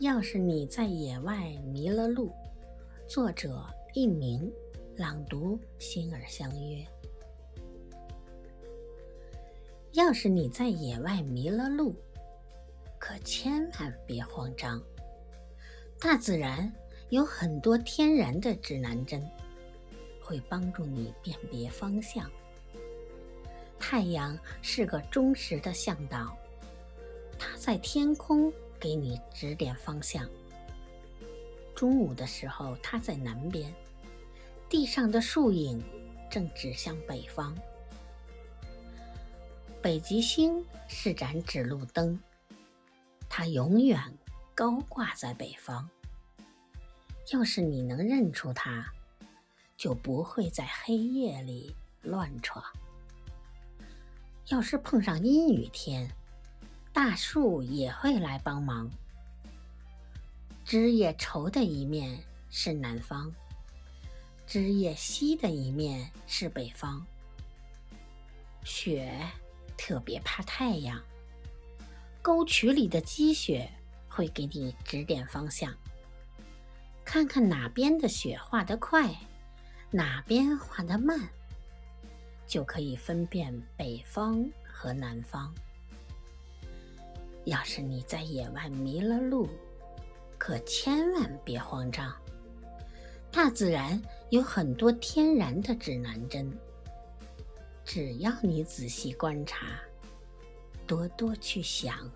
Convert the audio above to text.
要是你在野外迷了路，作者佚名，朗读心儿相约。要是你在野外迷了路，可千万别慌张。大自然有很多天然的指南针，会帮助你辨别方向。太阳是个忠实的向导，它在天空给你指点方向。中午的时候，它在南边，地上的树影正指向北方。北极星是盏指路灯，它永远高挂在北方。要是你能认出它，就不会在黑夜里乱闯。要是碰上阴雨天，大树也会来帮忙。枝叶稠的一面是南方，枝叶稀的一面是北方。雪。特别怕太阳，沟渠里的积雪会给你指点方向。看看哪边的雪化得快，哪边化得慢，就可以分辨北方和南方。要是你在野外迷了路，可千万别慌张。大自然有很多天然的指南针。只要你仔细观察，多多去想。